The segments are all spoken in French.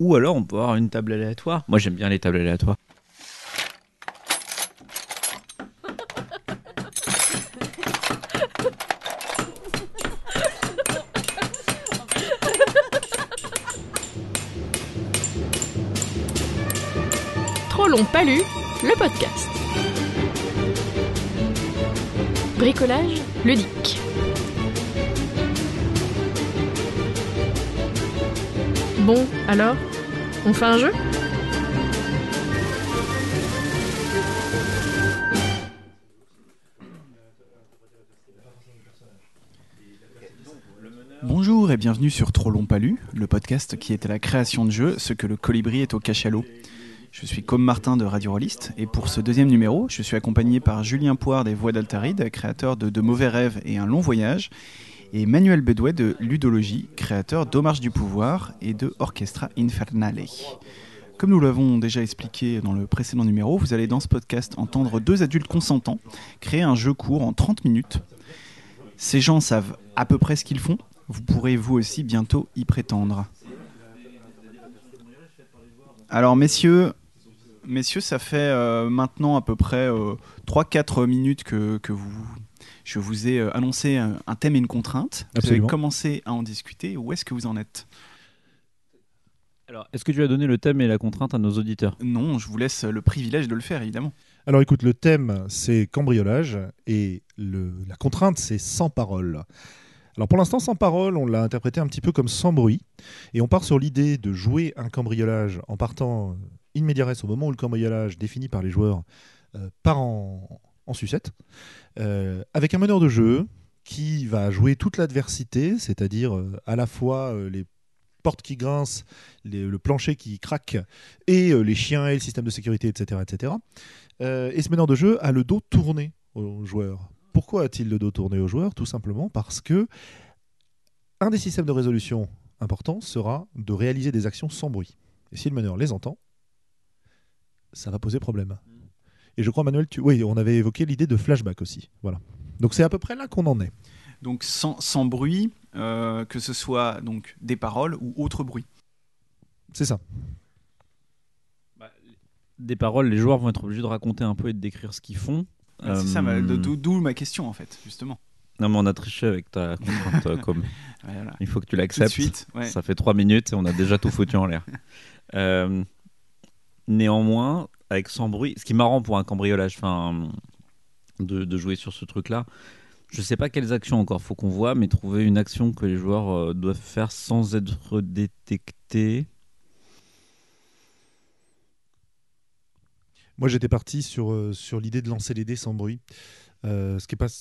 Ou alors on peut avoir une table aléatoire. Moi j'aime bien les tables aléatoires. Trop long pas lu, le podcast. Bricolage ludique. Bon, alors, on fait un jeu? Bonjour et bienvenue sur Trop long Palu, le podcast qui est à la création de jeux, ce que le colibri est au cachalot. Je suis comme Martin de Radio Rolliste et pour ce deuxième numéro, je suis accompagné par Julien Poire des Voix d'Altaride, créateur de De mauvais rêves et un long voyage, et Manuel Bedouet de Ludologie, créateur d'Hommage du pouvoir et de Orchestra Infernale. Comme nous l'avons déjà expliqué dans le précédent numéro, vous allez dans ce podcast entendre deux adultes consentants créer un jeu court en 30 minutes. Ces gens savent à peu près ce qu'ils font, vous pourrez vous aussi bientôt y prétendre. Alors messieurs, messieurs, ça fait euh, maintenant à peu près 3-4 minutes que, que vous, je vous ai euh, annoncé un, un thème et une contrainte. Vous avez commencé à en discuter. Où est-ce que vous en êtes? Alors est-ce que tu as donné le thème et la contrainte à nos auditeurs? Non, je vous laisse le privilège de le faire, évidemment. Alors écoute, le thème c'est cambriolage et le, la contrainte c'est sans parole. Alors pour l'instant, sans parole, on l'a interprété un petit peu comme sans bruit. Et on part sur l'idée de jouer un cambriolage en partant euh, in au moment où le cambriolage défini par les joueurs euh, part en, en sucette, euh, avec un meneur de jeu qui va jouer toute l'adversité, c'est-à-dire euh, à la fois les portes qui grincent, le plancher qui craque, et les chiens et le système de sécurité, etc. etc. Et ce meneur de jeu a le dos tourné aux joueurs. Pourquoi a-t-il le dos tourné aux joueurs? Tout simplement parce que un des systèmes de résolution importants sera de réaliser des actions sans bruit. Et si le meneur les entend, ça va poser problème. Et je crois, Manuel, tu... oui, on avait évoqué l'idée de flashback aussi. Voilà. Donc c'est à peu près là qu'on en est. Donc sans, sans bruit, euh, que ce soit donc des paroles ou autre bruit. C'est ça. Des paroles, les joueurs vont être obligés de raconter un peu et de décrire ce qu'ils font. Ouais, C'est ça, Euh, d'où d'où ma question en fait, justement. Non mais on a triché avec ta contrainte euh, comme. Voilà. Il faut que tu l'acceptes. ouais. Ça fait trois minutes et on a déjà tout foutu en l'air. Euh, néanmoins, avec sans bruit, ce qui est marrant pour un cambriolage, enfin, de, jouer sur ce truc-là, je sais pas quelles actions encore faut qu'on voit, mais trouver une action que les joueurs euh, doivent faire sans être détectés. Moi, j'étais parti sur, euh, l'idée de lancer les dés sans bruit, Euh, ce qui n'est pas,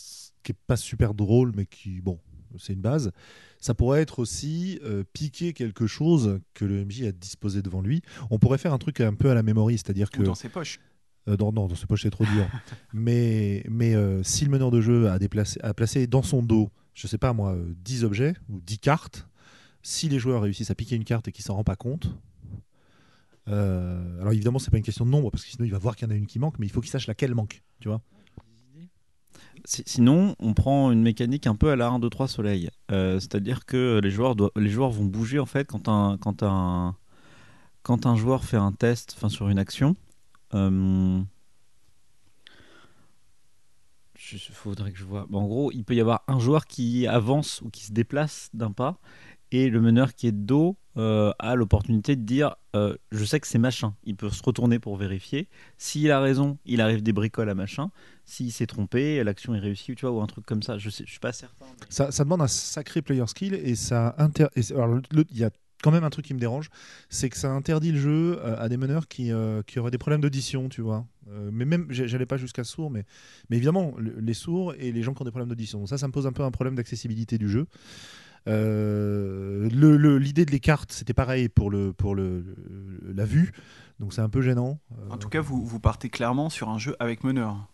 est pas super drôle, mais qui, bon, c'est une base. Ça pourrait être aussi euh, piquer quelque chose que le MJ a disposé devant lui. On pourrait faire un truc un peu à la memory, c'est-à-dire que Ou dans ses poches. euh, dans, non, dans ses poches, c'est trop dur. mais mais euh, si le meneur de jeu a, déplacé, a placé dans son dos, je sais pas moi, euh, 10 objets ou 10 cartes, si les joueurs réussissent à piquer une carte et qu'ils s'en rendent pas compte, euh, alors évidemment, c'est pas une question de nombre, parce que sinon il va voir qu'il y en a une qui manque, mais il faut qu'il sache laquelle manque. Tu vois Sinon, on prend une mécanique un peu à la 1, 2, 3 soleil. Euh, C'est-à-dire que les joueurs, vont bouger en fait quand un, joueur fait un test enfin, sur une action. Euh, faudrait que je vois. En gros, il peut y avoir un joueur qui avance ou qui se déplace d'un pas et le meneur qui est dos euh, a l'opportunité de dire euh, Je sais que c'est machin. Il peut se retourner pour vérifier. S'il a raison, il arrive des bricoles à machin. S'il s'est trompé, l'action est réussie, tu vois, ou un truc comme ça. Je je suis pas certain. ça, demande un sacré player skill et ça inter... il y a quand même un truc qui me dérange, c'est que ça interdit le jeu euh, à des meneurs qui, qui auraient des problèmes d'audition, tu vois. Mais même, j'allais pas jusqu'à sourds, mais, mais évidemment, le- les sourds et les gens qui ont des problèmes d'audition. Ça, ça me pose un peu un problème d'accessibilité du jeu. Euh, L'idée de les cartes, c'était pareil pour, le, pour le, le- la vue, donc c'est un peu gênant. Euh, En tout cas, vous, vous partez clairement sur un jeu avec meneur.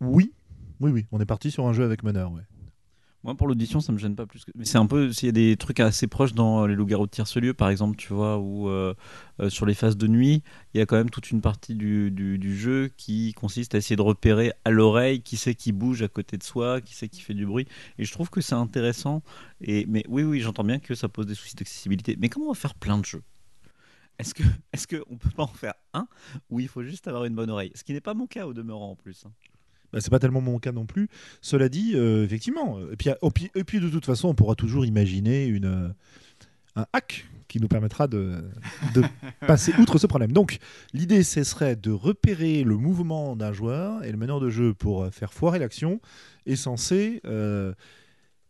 oui, oui, oui, on est parti sur un jeu avec meneur, ouais. Moi, pour l'audition, ça me gêne pas plus. Que... Mais c'est un peu. S'il y a des trucs assez proches dans euh, les loups-garous de Tierce-Lieu, par exemple, tu vois, ou euh, euh, sur les phases de nuit, il y a quand même toute une partie du, du, jeu qui consiste à essayer de repérer à l'oreille qui c'est qui bouge à côté de soi, qui c'est qui fait du bruit. Et je trouve que c'est intéressant. Et... Mais oui, oui, j'entends bien que ça pose des soucis d'accessibilité. Mais comment on va faire plein de jeux? Est-ce que est-ce que on peut pas en faire un où il faut juste avoir une bonne oreille? Ce qui n'est pas mon cas au demeurant en plus. hein. Bah, c'est pas tellement mon cas non plus. Cela dit, euh, effectivement. Et puis, et puis- et puis, de toute façon, on pourra toujours imaginer une, euh, un hack qui nous permettra de, de passer outre ce problème. Donc, l'idée, ce serait de repérer le mouvement d'un joueur et le meneur de jeu pour euh, faire foirer l'action est censé, euh,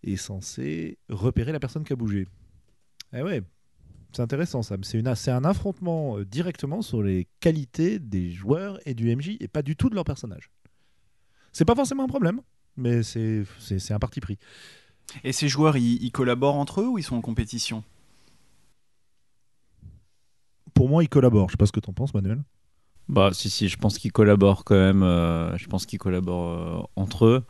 est censé repérer la personne qui a bougé. Eh ouais, c'est intéressant ça. C'est un affrontement euh, directement sur les qualités des joueurs et du MJ et pas du tout de leur personnage. C'est pas forcément un problème, mais c'est un parti pris. Et ces joueurs, ils, ils collaborent entre eux ou ils sont en compétition? Pour moi, ils collaborent. Je sais pas ce que t'en penses, Manuel. Bah si si, je pense qu'ils collaborent quand même. euh, je pense qu'ils collaborent euh, entre eux.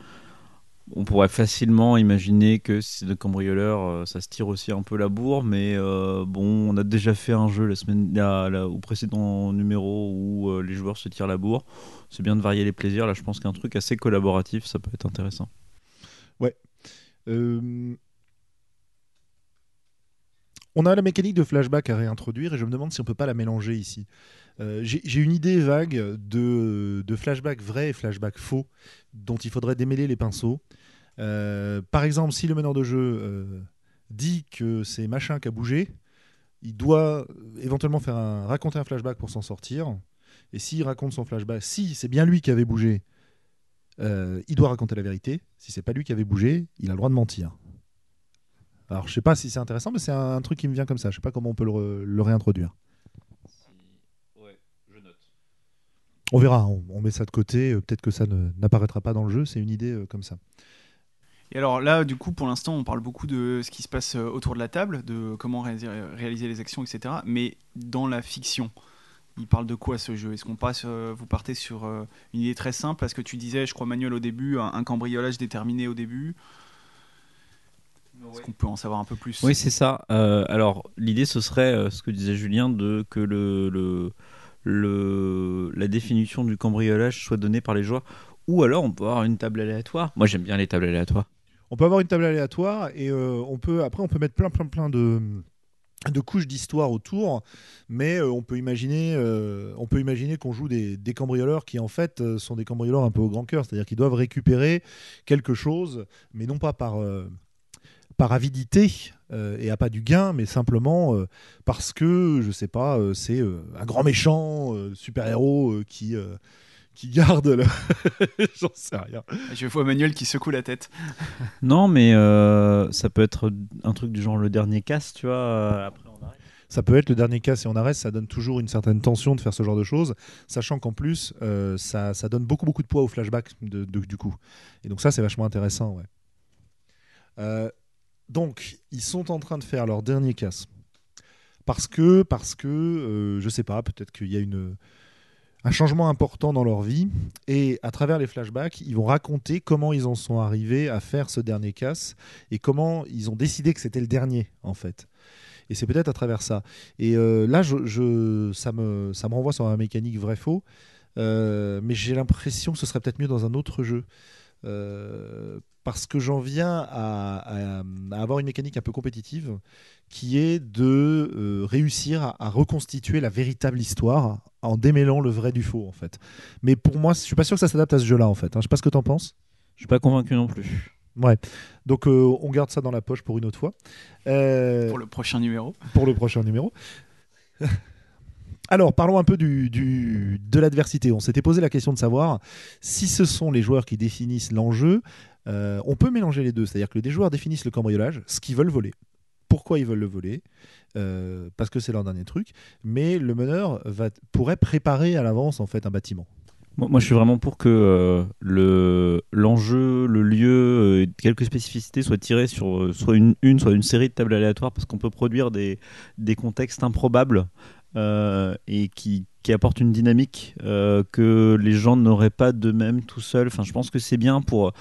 On pourrait facilement imaginer que si c'est de cambrioleurs, euh, ça se tire aussi un peu la bourre, mais euh, bon, on a déjà fait un jeu la semaine, au précédent numéro où euh, les joueurs se tirent la bourre. C'est bien de varier les plaisirs. Là, je pense qu'un truc assez collaboratif, ça peut être intéressant. Euh, On a la mécanique de flashback à réintroduire et je me demande si on peut pas la mélanger ici. Euh, J'ai une idée vague de, flashback vrai et flashback faux dont il faudrait démêler les pinceaux. Euh, par exemple, si le meneur de jeu euh, dit que c'est machin qui a bougé, il doit éventuellement faire raconter un flashback pour s'en sortir. Et s'il raconte son flashback, si c'est bien lui qui avait bougé, il doit raconter la vérité. Si c'est pas lui qui avait bougé, il a le droit de mentir. Alors je sais pas si c'est intéressant, mais c'est un, un truc qui me vient comme ça. Je sais pas comment on peut le, re- le réintroduire. On verra, on, on met ça de côté. euh, Peut-être que ça ne- n'apparaîtra pas dans le jeu. C'est une idée euh, comme ça. Et alors là, du coup, pour l'instant, on parle beaucoup de ce qui se passe euh, autour de la table, de comment réaliser, réaliser les actions, etc. Mais dans la fiction, il parle de quoi ce jeu? Est-ce qu'on passe, euh, vous partez sur euh, une idée très simple? Parce que tu disais, je crois Manuel au début, un, un cambriolage déterminé au début. Est-ce qu'on peut en savoir un peu plus Oui, c'est ça. Euh, alors, l'idée, ce serait euh, ce que disait Julien, de que le, le, le- la définition du cambriolage soit donnée par les joueurs. Ou alors, on peut avoir une table aléatoire. Moi, j'aime bien les tables aléatoires. On peut avoir une table aléatoire et euh, on peut après on peut mettre plein plein plein de de couches d'histoire autour, mais on peut imaginer, euh, on peut imaginer qu'on joue des, des cambrioleurs qui en fait sont des cambrioleurs un peu au grand cœur, c'est-à-dire qu'ils doivent récupérer quelque chose, mais non pas par euh, par avidité euh, et à pas du gain, mais simplement euh, parce que je sais pas, euh, c'est euh, un grand méchant super héros qui euh, qui garde le, j'en sais rien. Je vois Manuel qui secoue la tête. Non, mais euh, ça peut être un truc du genre le dernier casse, tu vois. après, on arrête. Ça peut être le dernier cas si on arrête, ça donne toujours une certaine tension de faire ce genre de choses, sachant qu'en plus, euh, ça, ça donne beaucoup, beaucoup de poids au flashback de, de- du coup. Et donc ça, c'est vachement intéressant, ouais. Euh, donc, ils sont en train de faire leur dernier casse. Parce que, parce que euh, je sais pas, peut-être qu'il y a une, un changement important dans leur vie. Et à travers les flashbacks, ils vont raconter comment ils en sont arrivés à faire ce dernier casse et comment ils ont décidé que c'était le dernier, en fait. Et c'est peut-être à travers ça. Et euh, là, ça, me, ça me renvoie sur la mécanique vrai-faux. Euh, mais j'ai l'impression que ce serait peut-être mieux dans un autre jeu. Euh, parce que j'en viens à, à- à avoir une mécanique un peu compétitive qui est de euh, réussir à, à reconstituer la véritable histoire en démêlant le vrai du faux en fait. Mais pour moi, je suis pas sûr que ça s'adapte à ce jeu-là en fait. hein. Je sais pas ce que tu en penses. Je suis pas convaincu non plus. Ouais. Donc euh, on garde ça dans la poche pour une autre fois. Euh, Pour le prochain numéro. pour le prochain numéro. Alors, parlons un peu de l'adversité. On s'était posé la question de savoir si ce sont les joueurs qui définissent l'enjeu. euh, on peut mélanger les deux, c'est-à-dire que les joueurs définissent le cambriolage, ce qu'ils veulent voler, pourquoi ils veulent le voler, euh, parce que c'est leur dernier truc, mais le meneur pourrait préparer à l'avance en fait un bâtiment. Moi, je suis vraiment pour que euh, le l'enjeu, le lieu, quelques spécificités soient tirées sur soit une, soit une série de tables aléatoires, parce qu'on peut produire des, contextes improbables et qui, qui apportent une dynamique euh, que les gens n'auraient pas d'eux-mêmes tout seuls. Enfin, je pense que c'est bien pour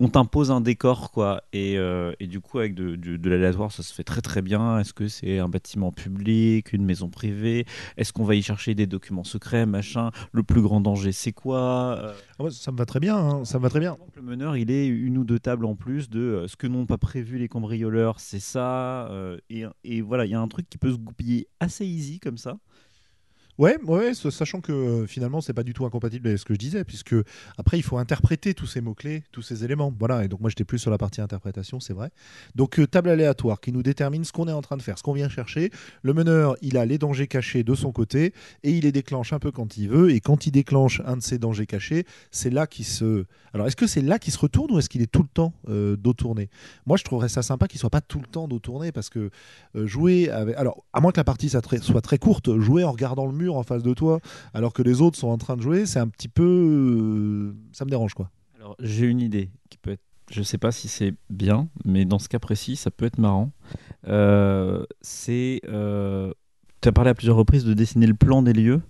on t'impose un décor, quoi. Et, euh, et du coup, avec de, de- de l'aléatoire, ça se fait très très bien. Est-ce que c'est un bâtiment public, une maison privée? Est-ce qu'on va y chercher des documents secrets, machin? Le plus grand danger, c'est quoi? Euh, Ah ouais, ça me va très bien, hein, ça me va très bien. Le meneur, il est une ou deux tables en plus de euh, ce que n'ont pas prévu les cambrioleurs, c'est ça. et, et voilà, il y a un truc qui peut se goupiller assez easy comme ça. Ouais, ouais, sachant que euh, finalement c'est pas du tout incompatible avec ce que je disais, puisque après il faut interpréter tous ces mots clés, tous ces éléments. Voilà, et donc moi j'étais plus sur la partie interprétation, c'est vrai. Donc euh, table aléatoire qui nous détermine ce qu'on est en train de faire, ce qu'on vient chercher. Le meneur, il a les dangers cachés de son côté et il les déclenche un peu quand il veut. Et quand il déclenche un de ces dangers cachés, c'est là qu'il se. Alors est-ce que c'est là qu'il se retourne ou est-ce qu'il est tout le temps euh, dos tourné Moi je trouverais ça sympa qu'il soit pas tout le temps dos tourné parce que euh, jouer. Alors à moins que la partie soit très courte, jouer en regardant le mur en face de toi alors que les autres sont en train de jouer, c'est un petit peu. euh, ça me dérange quoi. Alors, j'ai une idée qui peut être. Je sais pas si c'est bien, mais dans ce cas précis, ça peut être marrant. Euh, c'est. tu as parlé à plusieurs reprises de dessiner le plan des lieux.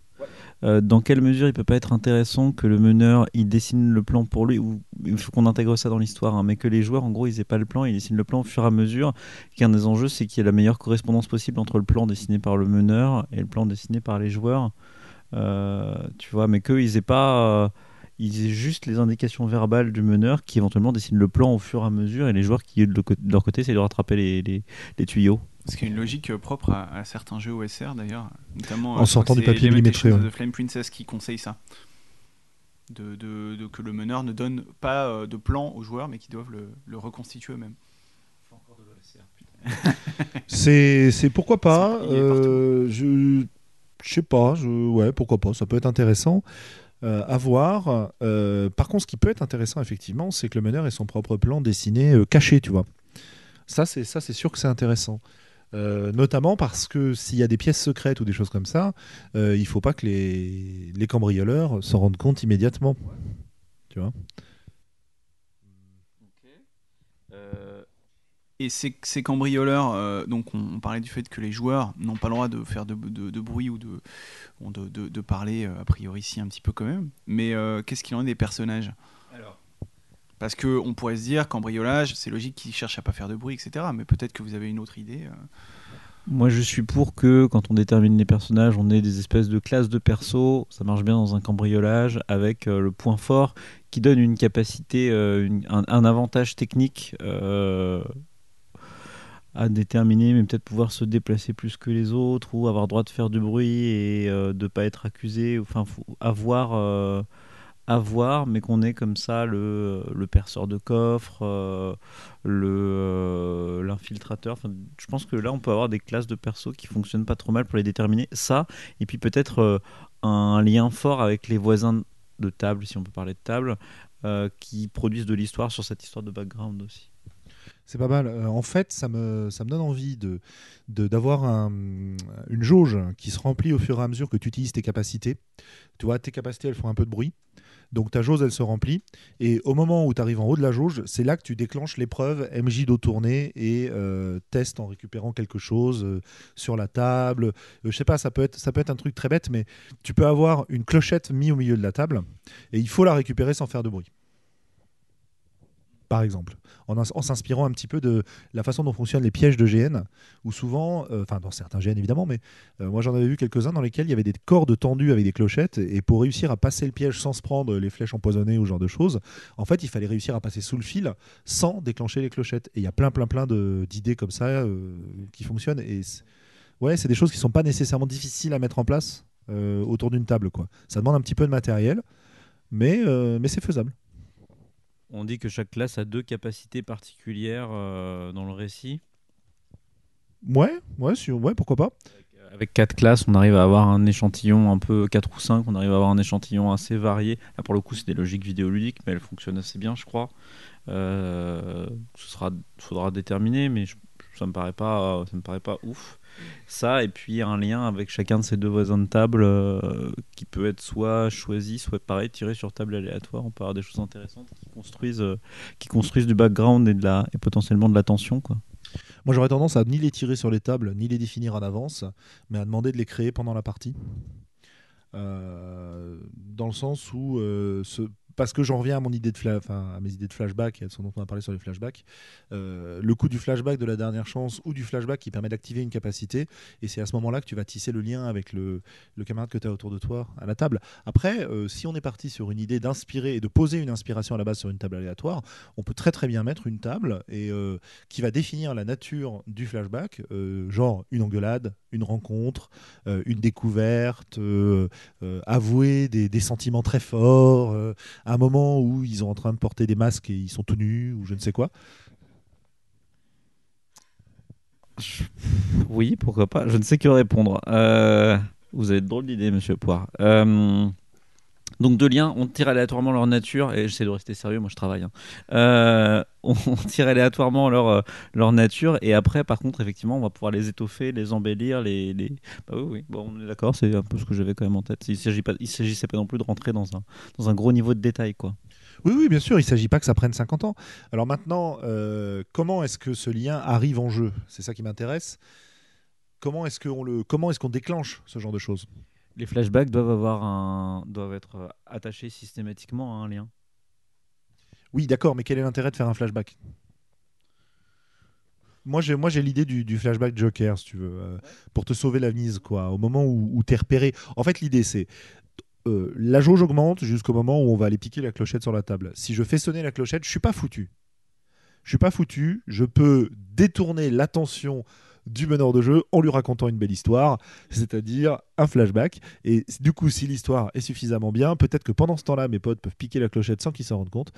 Euh, dans quelle mesure il peut pas être intéressant que le meneur il dessine le plan pour lui ou il faut qu'on intègre ça dans l'histoire hein, mais que les joueurs en gros ils aient pas le plan ils dessinent le plan au fur et à mesure. Qu'un des enjeux c'est qu'il y ait la meilleure correspondance possible entre le plan dessiné par le meneur et le plan dessiné par les joueurs. Euh, tu vois mais qu'ils aient pas euh, ils aient juste les indications verbales du meneur qui éventuellement dessine le plan au fur et à mesure et les joueurs qui de leur côté essaient de rattraper les tuyaux Ce qui est une logique euh, propre à, à certains jeux OSR d'ailleurs, notamment En euh, sortant du papier c'est millimétré, Lamentations ouais. Flame Princess qui conseille ça. De, de- de- que le meneur ne donne pas euh, de plan aux joueurs, mais qu'ils doivent le, le reconstituer eux-mêmes. C'est pourquoi pas. Euh, je je sais pas. Je, ouais, pourquoi pas. Ça peut être intéressant. euh, à voir. Euh, par contre, ce qui peut être intéressant, effectivement, c'est que le meneur ait son propre plan dessiné euh, caché, tu vois. Ça, c'est ça, c'est sûr que c'est intéressant. Euh, notamment parce que s'il y a des pièces secrètes ou des choses comme ça, euh, il faut pas que les, les cambrioleurs s'en rendent compte immédiatement. Tu vois Et ces, ces cambrioleurs, euh, donc on, on parlait du fait que les joueurs n'ont pas le droit de faire de, de- de bruit ou de, ou de, de- de parler, euh, a priori si un petit peu quand même. Mais euh, qu'est-ce qu'il en est des personnages? Parce que on pourrait se dire cambriolage, c'est logique qu'ils cherchent à pas faire de bruit, etc. Mais peut-être que vous avez une autre idée. euh. Moi, je suis pour que quand on détermine les personnages, on ait des espèces de classes de perso. Ça marche bien dans un cambriolage avec euh, le point fort qui donne une capacité, euh, un, avantage technique à déterminer, mais peut-être pouvoir se déplacer plus que les autres ou avoir droit de faire du bruit et de pas être accusé. Enfin, avoir. Avoir, mais qu'on ait comme ça le, le perceur de coffre, euh, le euh, l'infiltrateur. Je pense que là, on peut avoir des classes de persos qui fonctionnent pas trop mal pour les déterminer. Ça, et puis peut-être euh, un lien fort avec les voisins de table, si on peut parler de table, qui produisent de l'histoire sur cette histoire de background aussi. C'est pas mal. En fait, ça me, ça me donne envie de, de- d'avoir un- une jauge qui se remplit au fur et à mesure que tu utilises tes capacités. Tu vois, tes capacités, elles font un peu de bruit. Donc ta jauge, elle se remplit. Et au moment où tu arrives en haut de la jauge, c'est là que tu déclenches l'épreuve MJ dos tourné et euh, test en récupérant quelque chose euh, sur la table. Euh, je sais pas, ça peut, être, ça peut être un truc très bête, mais tu peux avoir une clochette mise au milieu de la table et il faut la récupérer sans faire de bruit. Par exemple, en, ins- en s'inspirant un petit peu de la façon dont fonctionnent les pièges de GN, où souvent, euh, enfin dans certains GN évidemment, mais euh, moi j'en avais vu quelques-uns dans lesquels il y avait des cordes tendues avec des clochettes, et pour réussir à passer le piège sans se prendre les flèches empoisonnées ou ce genre de choses, en fait il fallait réussir à passer sous le fil sans déclencher les clochettes. Et il y a plein plein plein d'idées comme ça euh, qui fonctionnent, et ouais, c'est des choses qui sont pas nécessairement difficiles à mettre en place autour d'une table, quoi. Ça demande un petit peu de matériel, mais, mais c'est faisable. On dit que chaque classe a deux capacités particulières euh, dans le récit. Ouais, ouais, si- ouais, pourquoi pas. Avec quatre classes, on arrive à avoir un échantillon un peu 4 ou 5, on arrive à avoir un échantillon assez varié. Là, pour le coup, c'est des logiques vidéoludiques, mais elles fonctionnent assez bien, je crois. Euh, ce sera, faudra déterminer, mais je- ça me paraît pas, ça me paraît pas ouf. Ça, et puis un lien avec chacun de ces deux voisins de table euh, qui peut être soit choisi, soit pareil, tiré sur table aléatoire. On peut avoir des choses intéressantes qui construisent, euh, qui construisent du background et, de la, et potentiellement de l'attention, quoi. Moi, j'aurais tendance à ni les tirer sur les tables, ni les définir en avance, mais à demander de les créer pendant la partie. Euh, dans le sens où, euh, ce- parce que j'en reviens à mon idée de à mes idées de flashback et à dont on a parlé sur les flashbacks. Euh, le coup du flashback de la dernière chance ou du flashback qui permet d'activer une capacité, et c'est à ce moment-là que tu vas tisser le lien avec le, camarade que tu as autour de toi à la table. Après, euh, si on est parti sur une idée d'inspirer et de poser une inspiration à la base sur une table aléatoire, on peut très très bien mettre une table et euh, qui va définir la nature du flashback, genre une engueulade, une rencontre, euh, une découverte, euh, euh, avouer des, sentiments très forts, un moment où ils sont en train de porter des masques et ils sont tout nus ou je ne sais quoi. Oui, pourquoi pas. Je ne sais que répondre. Vous avez de drôles d'idées, monsieur Poire. Donc, deux liens, on tire aléatoirement leur nature, et j'essaie de rester sérieux, moi je travaille. hein. Euh, on tire aléatoirement leur, euh, leur nature, et après, par contre, effectivement, on va pouvoir les étoffer, les embellir, les. Bah oui, oui, bon, on est d'accord, c'est un peu ce que j'avais quand même en tête. Il ne s'agissait pas non plus de rentrer dans un, gros niveau de détail, quoi. Oui, oui, bien sûr, il ne s'agit pas que ça prenne 50 ans. Alors maintenant, euh, comment est-ce que ce lien arrive en jeu? C'est ça qui m'intéresse. Comment est-ce qu'on le, comment est-ce qu'on déclenche ce genre de choses? Les flashbacks doivent, avoir un, doivent être euh, attachés systématiquement à un lien. Oui, d'accord, mais quel est l'intérêt de faire un flashback? Moi, j'ai, moi, j'ai l'idée du, du flashback Joker, si tu veux, euh, pour te sauver la mise, quoi. Au moment où, où t'es repéré. En fait, l'idée, c'est euh, la jauge augmente jusqu'au moment où on va aller piquer la clochette sur la table. Si je fais sonner la clochette, je suis pas foutu. Je suis pas foutu. Je peux détourner l'attention du meneur de jeu en lui racontant une belle histoire, c'est-à-dire un flashback. Et du coup, si l'histoire est suffisamment bien, peut-être que pendant ce temps-là, mes potes peuvent piquer la clochette sans qu'ils s'en rendent compte.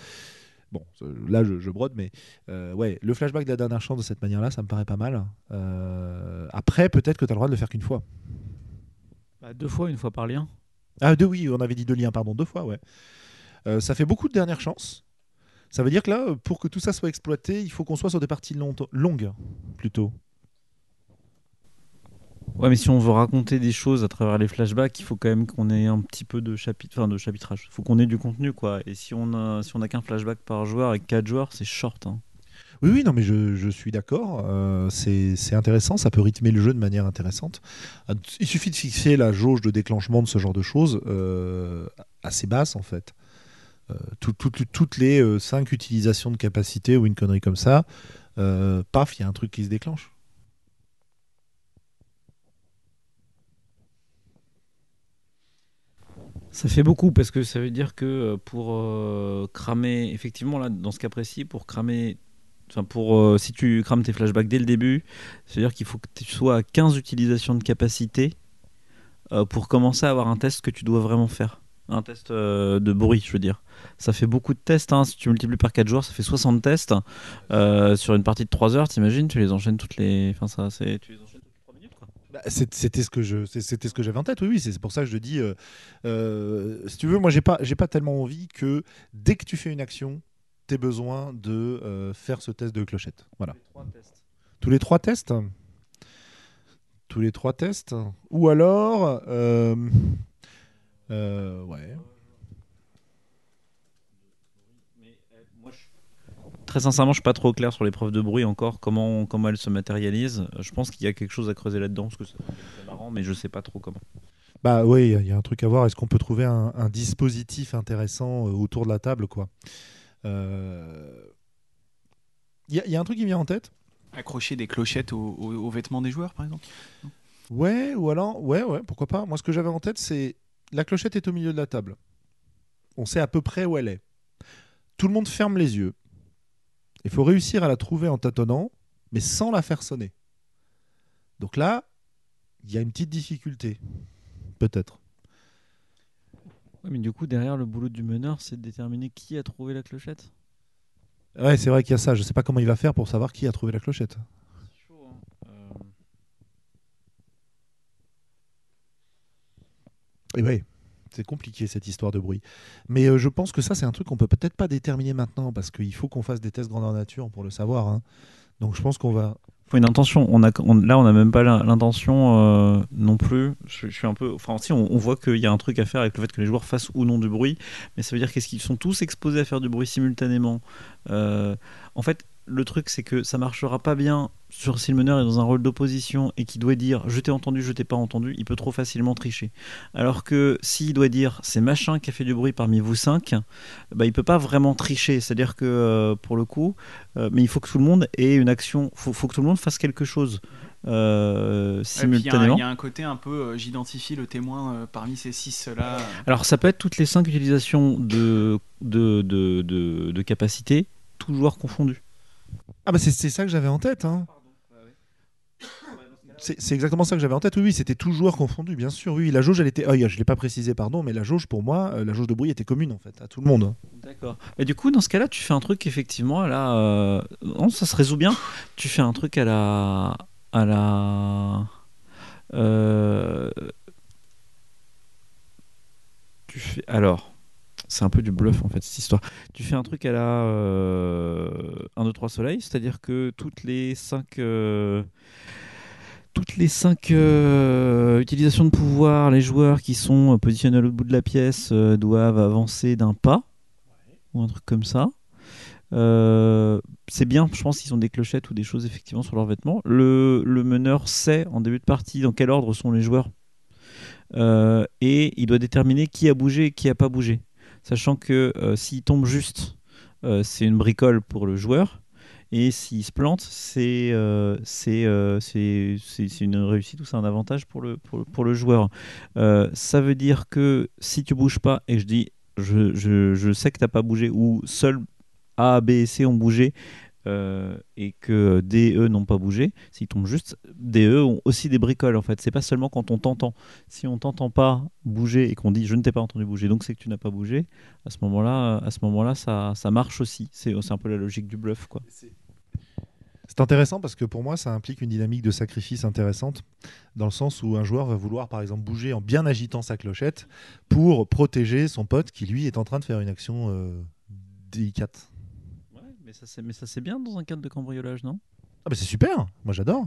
Bon, là je, je brode, mais euh, ouais, le flashback de la dernière chance de cette manière-là, ça me paraît pas mal. Euh, après, peut-être que tu as le droit de le faire qu'une fois. Bah, deux fois, une fois par lien. Ah, deux, oui, on avait dit deux liens, pardon, deux fois, ouais. Euh, ça fait beaucoup de dernières chances. Ça veut dire que là, pour que tout ça soit exploité, il faut qu'on soit sur des parties longues plutôt. Ouais, mais si on veut raconter des choses à travers les flashbacks, il faut quand même qu'on ait un petit peu de chapitre, enfin de chapitrage. Il faut qu'on ait du contenu, quoi. Et si on a, si on qu'un flashback par joueur avec quatre joueurs, c'est short. hein. Oui, oui, non, mais je, suis d'accord. Euh, c'est intéressant, ça peut rythmer le jeu de manière intéressante. Euh, Il suffit de fixer la jauge de déclenchement de ce genre de choses euh, assez basse, en fait. Euh, tout- tout- tout- toutes les cinq utilisations de capacité ou une connerie comme ça, paf, il y a un truc qui se déclenche. Ça fait beaucoup parce que ça veut dire que euh, pour euh, cramer, effectivement, là, dans ce cas précis, pour cramer, enfin, pour, euh, si tu crames tes flashbacks dès le début, ça veut dire qu'il faut que tu sois à 15 utilisations de capacité pour commencer à avoir un test que tu dois vraiment faire. Un test de bruit, je veux dire. Ça fait beaucoup de tests. hein. Si tu multiplies par 4 joueurs, ça fait 60 tests. Sur une partie de 3 heures, t'imagines, tu les enchaînes toutes les. Enfin, c'est toutes les 3 minutes, quoi. Bah, C'était ce que je, c'était ce que j'avais en tête. Oui, oui, c'est pour ça que je dis. euh, euh, si tu veux, moi, j'ai pas, j'ai pas tellement envie que dès que tu fais une action, t'aies besoin de euh, faire ce test de clochette. Voilà. Tous les trois tests. Tous les trois tests. Ou alors, euh, ouais. Très sincèrement, je suis pas trop clair sur les preuves de bruit encore, comment, comment elles se matérialisent. Euh, Je pense qu'il y a quelque chose à creuser là-dedans, parce que c'est marrant, mais je sais pas trop comment. Bah oui, il y a un truc à voir. Est-ce qu'on peut trouver un, un dispositif intéressant euh, autour de la table, quoi? Euh, Il y, a- il y a un truc qui me vient en tête? Accrocher des clochettes aux, aux- aux vêtements des joueurs, par exemple? Ouais, ou alors, ouais, ouais, pourquoi pas. Moi, ce que j'avais en tête, c'est la clochette est au milieu de la table. On sait à peu près où elle est. Tout le monde ferme les yeux. Il faut réussir à la trouver en tâtonnant, mais sans la faire sonner. Donc là, il y a une petite difficulté. Peut-être. Ouais, mais du coup, derrière le boulot du meneur, c'est de déterminer qui a trouvé la clochette? Ouais, c'est vrai qu'il y a ça. Je sais pas comment il va faire pour savoir qui a trouvé la clochette. C'est chaud, hein. Euh, Et ouais, c'est compliqué cette histoire de bruit. Mais euh, je pense que ça, c'est un truc qu'on peut peut-être pas déterminer maintenant parce qu'il faut qu'on fasse des tests grandeur nature pour le savoir. hein. Donc je pense qu'on va. faut une intention. On a, là, on n'a même pas l'in- l'intention euh, non plus. Je, suis un peu. Enfin, on voit qu'il y a un truc à faire avec le fait que les joueurs fassent ou non du bruit. Mais ça veut dire qu'est-ce qu'ils sont tous exposés à faire du bruit simultanément? Euh, en fait, le truc, c'est que ça marchera pas bien sur si le meneur est dans un rôle d'opposition et qui doit dire je t'ai entendu, je t'ai pas entendu, il peut trop facilement tricher. Alors que s'il doit dire c'est machin qui a fait du bruit parmi vous cinq, bah, il peut pas vraiment tricher. C'est-à-dire que euh, pour le coup, euh, mais il faut que tout le monde ait une action, faut, faut que tout le monde fasse quelque chose. euh, Ouais, puis Il y, a un- simultanément. il y a un côté un peu, euh, j'identifie le témoin euh, parmi ces six là. Alors ça peut être toutes les cinq utilisations de, de, de, de, de capacité, tous joueurs confondus. Ah bah c'est ça que j'avais en tête. Hein. C'est exactement ça que j'avais en tête. Oui, oui, c'était tout joueur confondu, bien sûr. Oui, la jauge, elle était. Ah, je l'ai pas précisé, pardon, mais la jauge pour moi, euh, la jauge de bruit était commune en fait à tout le monde. D'accord. Et du coup, dans ce cas-là, tu fais un truc effectivement là. euh, Non, ça se résout bien. Tu fais un truc à la. À la. euh, Tu fais. Alors. C'est un peu du bluff en fait cette histoire. Tu fais un truc à la euh, 1, 2, 3 soleil, c'est-à-dire que toutes les 5 toutes les 5 utilisations de pouvoir, les joueurs qui sont euh, positionnés à l'autre bout de la pièce euh, doivent avancer d'un pas ou un truc comme ça. Euh, c'est bien, je pense qu'ils ont des clochettes ou des choses effectivement sur leurs vêtements. Le, meneur sait en début de partie dans quel ordre sont les joueurs Euh, et il doit déterminer qui a bougé et qui a pas bougé. Sachant que euh, s'il tombe juste, euh, c'est une bricole pour le joueur. Et s'il se plante, c'est euh, une réussite ou c'est un avantage pour le, joueur. Ça veut dire que si tu bouges pas et je dis je, sais que t'as pas bougé ou seuls A, B et C ont bougé euh, et que D et E n'ont pas bougé, s'ils tombent juste, D et E ont aussi des bricoles en fait. C'est pas seulement quand on t'entend. Si on t'entend pas bouger et qu'on dit je ne t'ai pas entendu bouger, donc c'est que tu n'as pas bougé, à ce moment-là, à ce moment-là ça, ça marche aussi. C'est c'est un peu la logique du bluff quoi. C'est intéressant parce que pour moi, ça implique une dynamique de sacrifice intéressante, dans le sens où un joueur va vouloir, par exemple, bouger en bien agitant sa clochette pour protéger son pote qui, lui, est en train de faire une action euh, délicate. Mais ça c'est mais ça c'est bien dans un cadre de cambriolage, non? Ah bah c'est super, moi j'adore.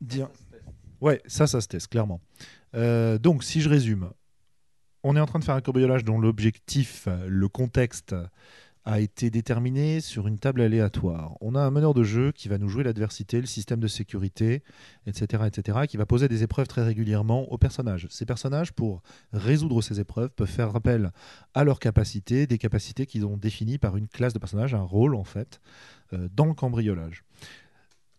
Dire- Ouais, ça, ça se teste, clairement. Euh, donc, si je résume, on est en train de faire un cambriolage dont l'objectif, le contexte, a été déterminé sur une table aléatoire. On a un meneur de jeu qui va nous jouer l'adversité, le système de sécurité, etc., etc., qui va poser des épreuves très régulièrement aux personnages. Ces personnages, pour résoudre ces épreuves, peuvent faire appel à leurs capacités, des capacités qu'ils ont définies par une classe de personnages, un rôle en fait, euh, dans le cambriolage.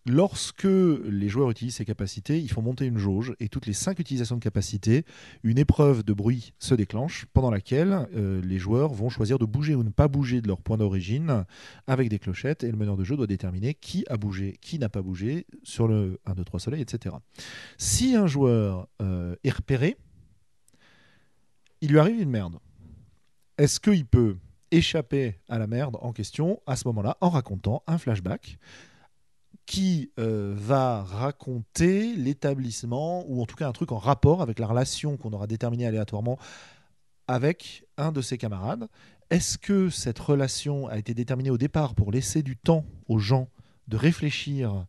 Lorsque les joueurs utilisent ces capacités, ils font monter une jauge et toutes les cinq utilisations de capacités, une épreuve de bruit se déclenche pendant laquelle euh, les joueurs vont choisir de bouger ou ne pas bouger de leur point d'origine avec des clochettes et le meneur de jeu doit déterminer qui a bougé, qui n'a pas bougé sur le 1, 2, 3 soleil, etc. Si un joueur euh, est repéré, il lui arrive une merde. Est-ce qu'il peut échapper à la merde en question à ce moment-là en racontant un flashback qui euh, va raconter l'établissement, ou en tout cas un truc en rapport avec la relation qu'on aura déterminée aléatoirement avec un de ses camarades. Est-ce que cette relation a été déterminée au départ pour laisser du temps aux gens de réfléchir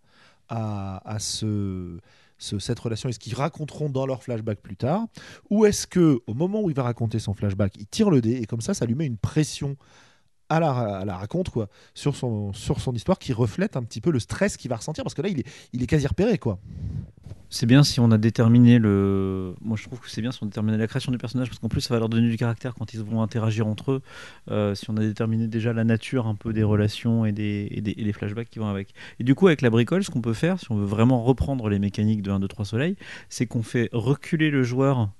à, à ce, ce- cette relation et ce qu'ils raconteront dans leur flashback plus tard? Ou est-ce que au moment où il va raconter son flashback, il tire le dé et comme ça, ça lui met une pression à la, à raconte quoi, sur, son, sur son histoire qui reflète un petit peu le stress qu'il va ressentir parce que là, il est, il est quasi repéré. quoi. C'est bien si on a déterminé le. Moi, je trouve que c'est bien si on a déterminé la création du personnage parce qu'en plus, ça va leur donner du caractère quand ils vont interagir entre eux. Euh, si on a déterminé déjà la nature un peu des relations et des, et des flashbacks qui vont avec. Et du coup, avec la bricole, ce qu'on peut faire, si on veut vraiment reprendre les mécaniques de 1, 2, 3 soleil, c'est qu'on fait reculer le joueur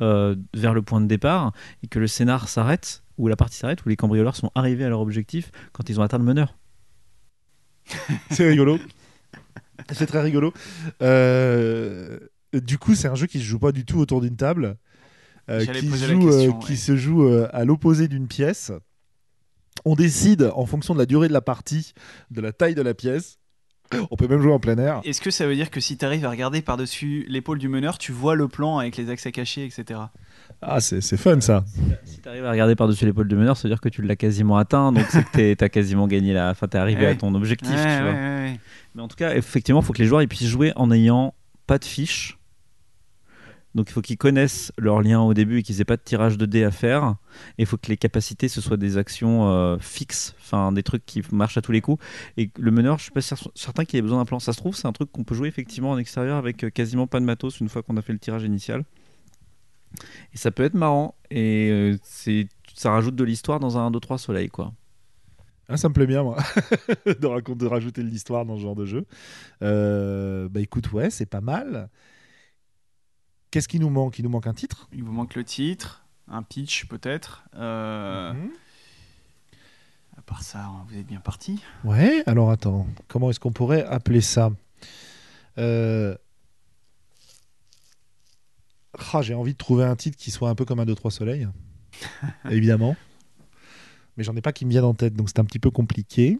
euh, vers le point de départ et que le scénar s'arrête, ou la partie s'arrête, où les cambrioleurs sont arrivés à leur objectif quand ils ont atteint le meneur. C'est rigolo. c'est très rigolo. Euh, du coup, c'est un jeu qui se joue pas du tout autour d'une table. euh, qui, joue, euh, qui se joue euh, à l'opposé d'une pièce. On décide en fonction de la durée de la partie, de la taille de la pièce. On peut même jouer en plein air. Est-ce que ça veut dire que si tu arrives à regarder par-dessus l'épaule du meneur, tu vois le plan avec les accès cachés, etc. Ah, c'est c'est fun ça. Si tu arrives à regarder par-dessus l'épaule du meneur, ça veut dire que tu l'as quasiment atteint, donc c'est que tu as quasiment gagné la. Enfin, tu es arrivé Ouais. à ton objectif, Ouais, tu ouais, vois. ouais, ouais. Mais en tout cas, effectivement, il faut que les joueurs ils puissent jouer en n'ayant pas de fiches. Donc il faut qu'ils connaissent leur lien au début et qu'ils aient pas de tirage de dés à faire. Et il faut que les capacités ce soit des actions euh, fixes, enfin des trucs qui marchent à tous les coups. Et le meneur, je suis pas cer- certain qu'il ait besoin d'un plan. Ça se trouve, c'est un truc qu'on peut jouer effectivement en extérieur avec euh, quasiment pas de matos une fois qu'on a fait le tirage initial. Et ça peut être marrant. Et euh, c'est ça rajoute de l'histoire dans un 1, 2, 3 soleil quoi. Ah, ça me plaît bien, moi, de, raconter, de rajouter de l'histoire dans ce genre de jeu. Euh, bah écoute, ouais, c'est pas mal. Qu'est-ce qui nous manque? Il nous manque un titre? Il vous manque le titre, un pitch peut-être. Euh, Mhm. À part ça, vous êtes bien parti. Ouais, alors attends, comment est-ce qu'on pourrait appeler ça? Euh, ah, J'ai envie de trouver un titre qui soit un peu comme un 2-3 soleil, évidemment. Mais j'en ai pas qui me viennent en tête, donc c'est un petit peu compliqué.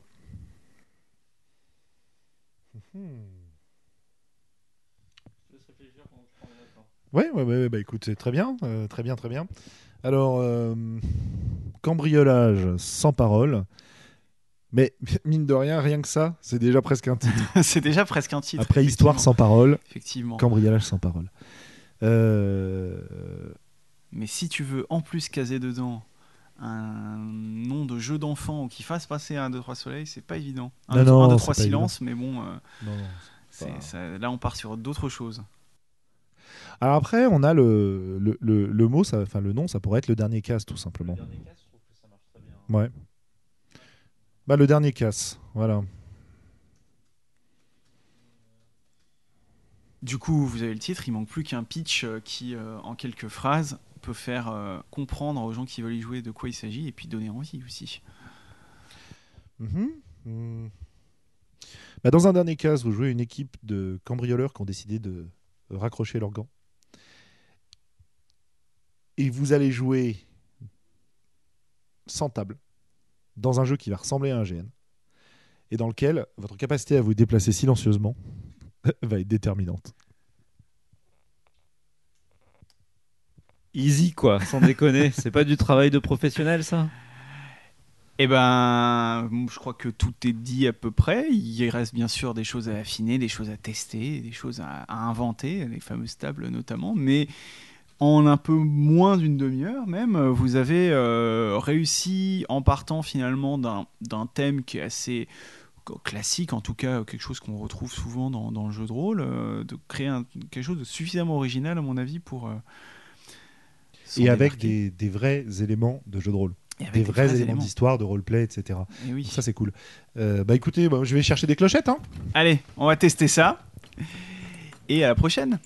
Ouais, ouais, ouais, bah écoute, c'est très bien, euh, très bien, très bien. Alors, euh, cambriolage sans parole. Mais mine de rien, rien que ça, c'est déjà presque un titre. c'est déjà presque un titre. Après, histoire sans parole, Effectivement. cambriolage sans parole. Euh, Mais si tu veux en plus caser dedans un nom de jeu d'enfant ou qui fasse passer un 2-3 soleil, c'est pas évident. Un, Non, non, 2-3 c'est pas silence, mais bon, euh, non, pas- ça- là on part sur d'autres choses. Alors après, on a le, le, le, le mot, ça, enfin le nom, ça pourrait être le dernier casse, tout simplement. Ouais. Bah, le dernier casse, voilà. Du coup, vous avez le titre, il manque plus qu'un pitch euh, qui, euh, en quelques phrases, peut faire euh, comprendre aux gens qui veulent y jouer de quoi il s'agit et puis donner envie aussi. Mhm. Mm. Bah, dans un dernier cas, vous jouez une équipe de cambrioleurs qui ont décidé de raccrocher leurs gants. Et vous allez jouer sans table, dans un jeu qui va ressembler à un GN, et dans lequel votre capacité à vous déplacer silencieusement va être déterminante. Easy quoi, sans déconner. C'est pas du travail de professionnel ça? Eh ben, je crois que tout est dit à peu près. Il reste bien sûr des choses à affiner, des choses à tester, des choses à, à inventer, les fameuses tables notamment. Mais en un peu moins d'une demi-heure même, vous avez euh, réussi en partant finalement d'un d'un thème qui est assez classique, en tout cas quelque chose qu'on retrouve souvent dans, dans le jeu de rôle, euh, de créer un- quelque chose de suffisamment original à mon avis pour... euh, Et avec des, des vrais éléments de jeu de rôle. Des vrais, éléments d'histoire, de roleplay, etc. Oui. Ça, c'est cool. Euh, bah écoutez, bah, je vais chercher des clochettes. Hein. Allez, on va tester ça. Et à la prochaine.